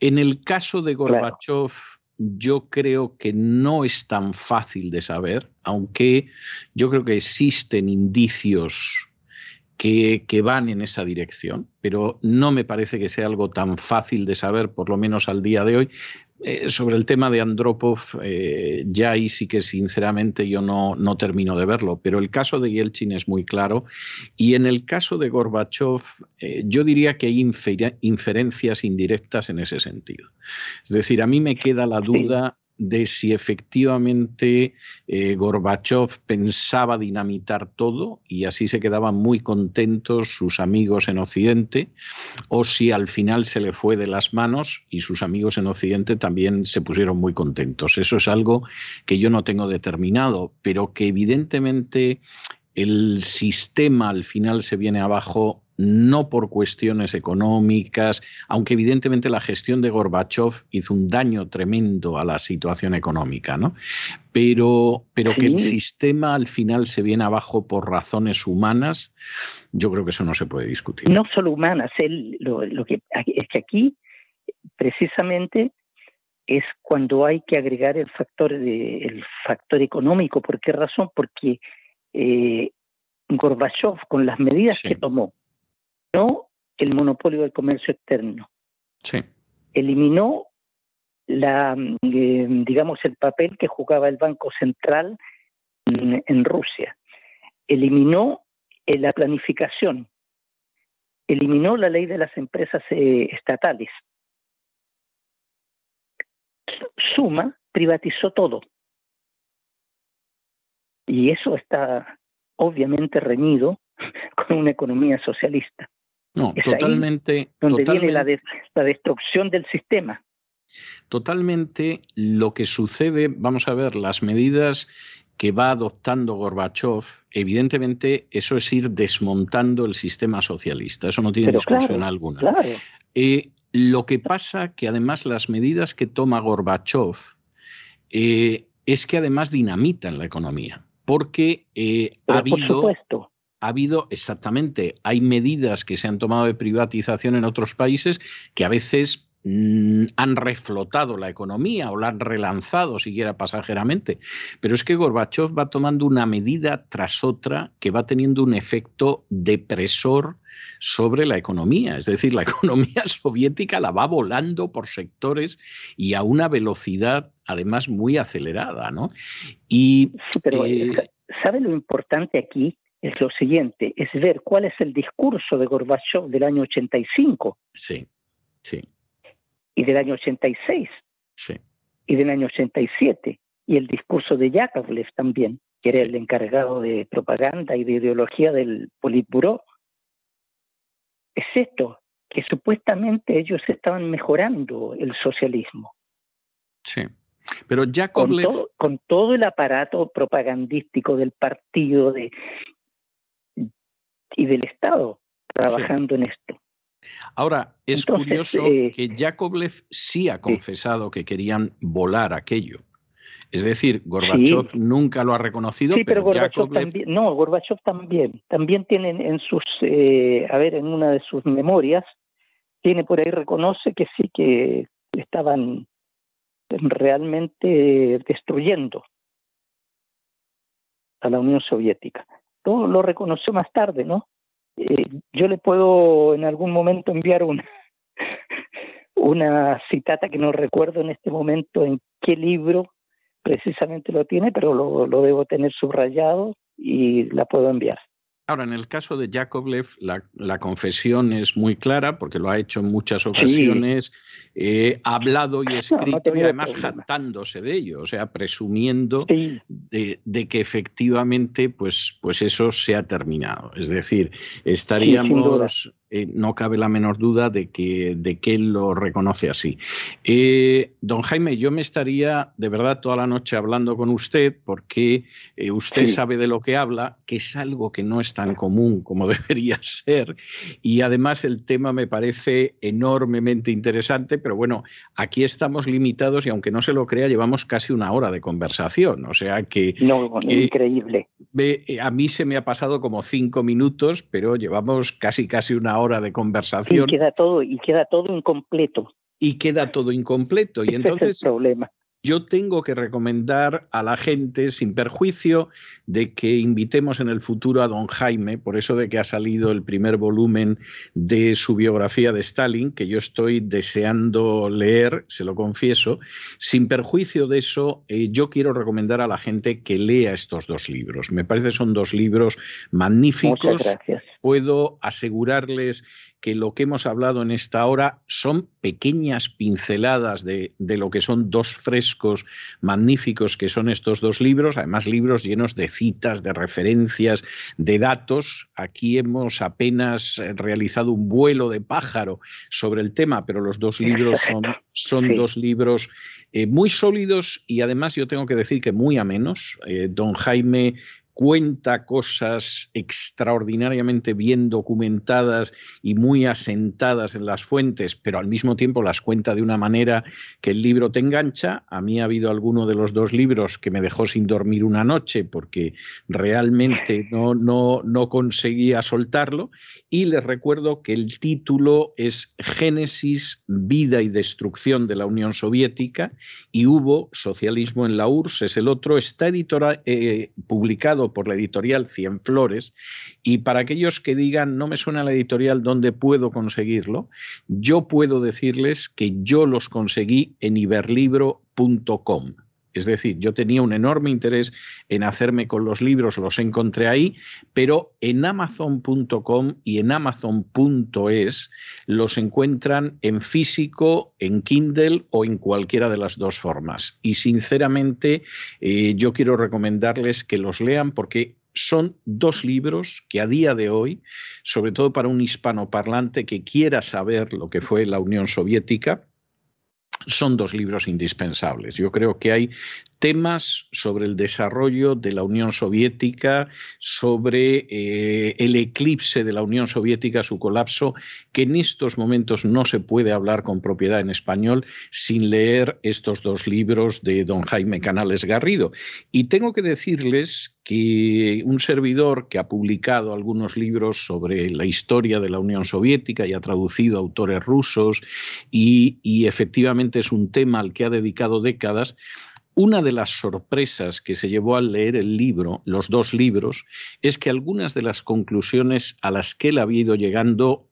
En el caso de Gorbachev, yo creo que no es tan fácil de saber, aunque yo creo que existen indicios que, van en esa dirección, pero no me parece que sea algo tan fácil de saber, por lo menos al día de hoy. Eh, sobre el tema de Andropov, eh, ya ahí sí que sinceramente yo no, no, termino de verlo, pero el caso de Yeltsin es muy claro y en el caso de Gorbachev eh, yo diría que hay inferencias indirectas en ese sentido. Es decir, a mí me queda la duda de si efectivamente eh, Gorbachev pensaba dinamitar todo y así se quedaban muy contentos sus amigos en Occidente, o si al final se le fue de las manos y sus amigos en Occidente también se pusieron muy contentos. Eso es algo que yo no tengo determinado, pero que evidentemente el sistema al final se viene abajo no por cuestiones económicas, aunque evidentemente la gestión de Gorbachev hizo un daño tremendo a la situación económica, ¿no? Pero, pero que el sistema al final se viene abajo por razones humanas, yo creo que eso no se puede discutir. No solo humanas, lo, que es que aquí precisamente es cuando hay que agregar el factor de, el factor económico. ¿Por qué razón? Porque eh, Gorbachev, con las medidas que tomó, eliminó el monopolio del comercio externo. Sí. Eliminó la, eh, digamos, el papel que jugaba el Banco Central en, Rusia. Eliminó eh, la planificación. Eliminó la ley de las empresas eh, estatales. Suma privatizó todo. Y eso está obviamente reñido con una economía socialista. No, totalmente. donde viene la, la destrucción del sistema. Totalmente lo que sucede, vamos a ver, las medidas que va adoptando Gorbachev, evidentemente eso es ir desmontando el sistema socialista, eso no tiene discusión alguna. Claro. Eh, lo que pasa que además las medidas que toma Gorbachev eh, es que además dinamitan la economía, porque eh, ha habido ha habido exactamente, hay medidas que se han tomado de privatización en otros países que a veces mm, han reflotado la economía o la han relanzado siquiera pasajeramente. Pero es que Gorbachev va tomando una medida tras otra que va teniendo un efecto depresor sobre la economía. Es decir, la economía soviética la va volando por sectores y a una velocidad además muy acelerada. ¿no? Y, pero, eh, ¿sabe lo importante aquí? Es lo siguiente, es ver cuál es el discurso de Gorbachev del año 85. Sí, sí. Y del año 86. Sí. Y del año 87. Y el discurso de Yakovlev también, que era el encargado de propaganda y de ideología del Politburo. Es esto, que supuestamente ellos estaban mejorando el socialismo. Sí. Pero Yakovlev... Con todo, con todo el aparato propagandístico del partido, de, y del Estado trabajando en esto. Ahora, es curioso eh, que Yakovlev sí ha confesado que querían volar aquello. Es decir, Gorbachev nunca lo ha reconocido, sí, pero, Gorbachev también, no, Gorbachev también, también tiene en sus, eh, a ver, en una de sus memorias, tiene por ahí reconoce que sí que estaban realmente destruyendo a la Unión Soviética. Todo lo reconoció más tarde, ¿no? Eh, yo le puedo en algún momento enviar una, una citata que no recuerdo en este momento en qué libro precisamente lo tiene, pero lo, lo debo tener subrayado y la puedo enviar. Ahora, en el caso de Yakovlev, la, confesión es muy clara porque lo ha hecho en muchas ocasiones, eh, ha hablado y escrito y además jactándose de ello, o sea, presumiendo de, que efectivamente pues, pues eso se ha terminado. Es decir, estaríamos eh, no cabe la menor duda de que, de que él lo reconoce así. Eh, don Jaime, yo me estaría de verdad toda la noche hablando con usted porque eh, usted sabe de lo que habla, que es algo que no es tan común como debería ser. Y además el tema me parece enormemente interesante, pero bueno, aquí estamos limitados y aunque no se lo crea, llevamos casi una hora de conversación. O sea que... No, increíble. a mí se me ha pasado como cinco minutos, pero llevamos casi casi una hora hora de conversación. Y queda todo, y queda todo incompleto. Y queda todo incompleto. y entonces, es el problema yo tengo que recomendar a la gente, sin perjuicio de que invitemos en el futuro a don Jaime, por eso de que ha salido el primer volumen de su biografía de Stalin, que yo estoy deseando leer, se lo confieso, sin perjuicio de eso, eh, yo quiero recomendar a la gente que lea estos dos libros. Me parece que son dos libros magníficos. Muchas gracias. Puedo asegurarles que lo que hemos hablado en esta hora son pequeñas pinceladas de, lo que son dos frescos magníficos que son estos dos libros, además libros llenos de citas, de referencias, de datos. Aquí hemos apenas realizado un vuelo de pájaro sobre el tema, pero los dos libros son, son dos libros eh, muy sólidos y además yo tengo que decir que muy amenos. Eh, don Jaime cuenta cosas extraordinariamente bien documentadas y muy asentadas en las fuentes, pero al mismo tiempo las cuenta de una manera que el libro te engancha. A mí ha habido alguno de los dos libros que me dejó sin dormir una noche porque realmente no, no, no conseguía soltarlo. Y les recuerdo que el título es Génesis, vida y destrucción de la Unión Soviética y hubo socialismo en la URSS, es el otro, está editora, eh, publicado por la editorial Cienflores. Y para aquellos que digan, no me suena la editorial, ¿dónde puedo conseguirlo? Yo puedo decirles que yo los conseguí en iberlibro.com. Es decir, yo tenía un enorme interés en hacerme con los libros, los encontré ahí, pero en amazon.com y en amazon.es los encuentran en físico, en Kindle o en cualquiera de las dos formas. Y sinceramente, eh, yo quiero recomendarles que los lean porque son dos libros que a día de hoy, sobre todo para un hispanoparlante que quiera saber lo que fue la Unión Soviética, son dos libros indispensables. Yo creo que hay temas sobre el desarrollo de la Unión Soviética, sobre eh, el eclipse de la Unión Soviética, su colapso, que en estos momentos no se puede hablar con propiedad en español sin leer estos dos libros de don Jaime Canales Garrido. Y tengo que decirles que un servidor que ha publicado algunos libros sobre la historia de la Unión Soviética y ha traducido autores rusos y, y efectivamente es un tema al que ha dedicado décadas, una de las sorpresas que se llevó al leer el libro, los dos libros, es que algunas de las conclusiones a las que él había ido llegando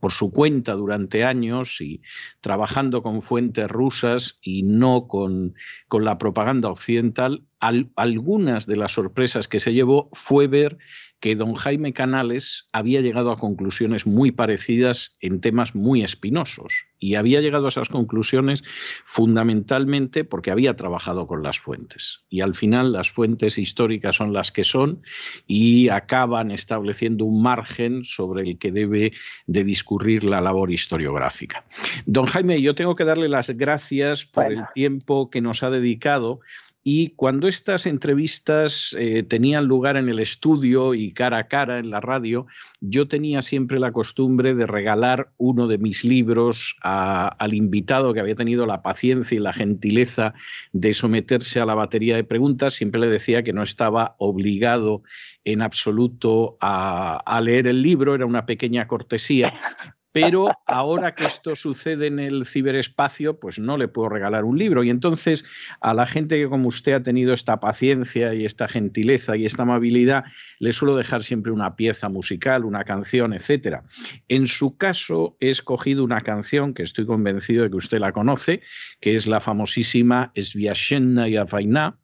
por su cuenta durante años y trabajando con fuentes rusas y no con, con la propaganda occidental, algunas de las sorpresas que se llevó fue ver que don Jaime Canales había llegado a conclusiones muy parecidas en temas muy espinosos. Y había llegado a esas conclusiones fundamentalmente porque había trabajado con las fuentes. Y al final las fuentes históricas son las que son y acaban estableciendo un margen sobre el que debe de discurrir la labor historiográfica. Don Jaime, yo tengo que darle las gracias por el tiempo que nos ha dedicado y cuando estas entrevistas eh, tenían lugar en el estudio y cara a cara en la radio, yo tenía siempre la costumbre de regalar uno de mis libros al invitado que había tenido la paciencia y la gentileza de someterse a la batería de preguntas. Siempre le decía que no estaba obligado en absoluto a leer el libro, era una pequeña cortesía, pero ahora que esto sucede en el ciberespacio, pues no le puedo regalar un libro. Y entonces a la gente que como usted ha tenido esta paciencia y esta gentileza y esta amabilidad, le suelo dejar siempre una pieza musical, una canción, etcétera. En su caso he escogido una canción que estoy convencido de que usted la conoce, que es la famosísima Sviashenna y Avaina,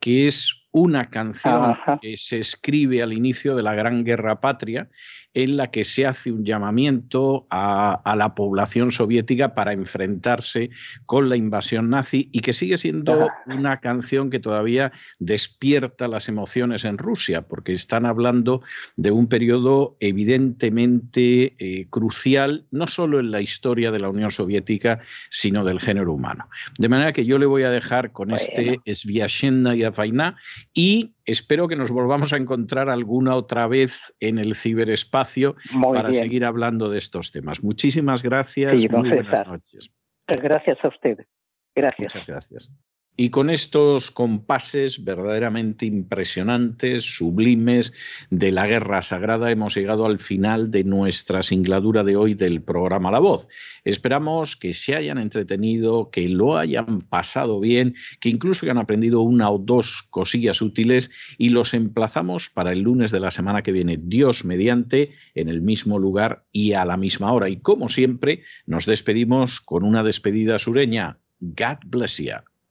que es una canción que se escribe al inicio de la Gran Guerra Patria en la que se hace un llamamiento a, la población soviética para enfrentarse con la invasión nazi y que sigue siendo una canción que todavía despierta las emociones en Rusia, porque están hablando de un periodo evidentemente eh, crucial, no solo en la historia de la Unión Soviética, sino del género humano. De manera que yo le voy a dejar con este Sviashenna y Avaina y espero que nos volvamos a encontrar alguna otra vez en el ciberespacio para seguir hablando de estos temas. Muchísimas gracias. muy buenas noches. Gracias a usted. Gracias. Muchas gracias. Y con estos compases verdaderamente impresionantes, sublimes de la guerra sagrada, hemos llegado al final de nuestra singladura de hoy del programa La Voz. Esperamos que se hayan entretenido, que lo hayan pasado bien, que incluso hayan aprendido una o dos cosillas útiles y los emplazamos para el lunes de la semana que viene, Dios mediante, en el mismo lugar y a la misma hora. Y como siempre, nos despedimos con una despedida sureña. God bless you.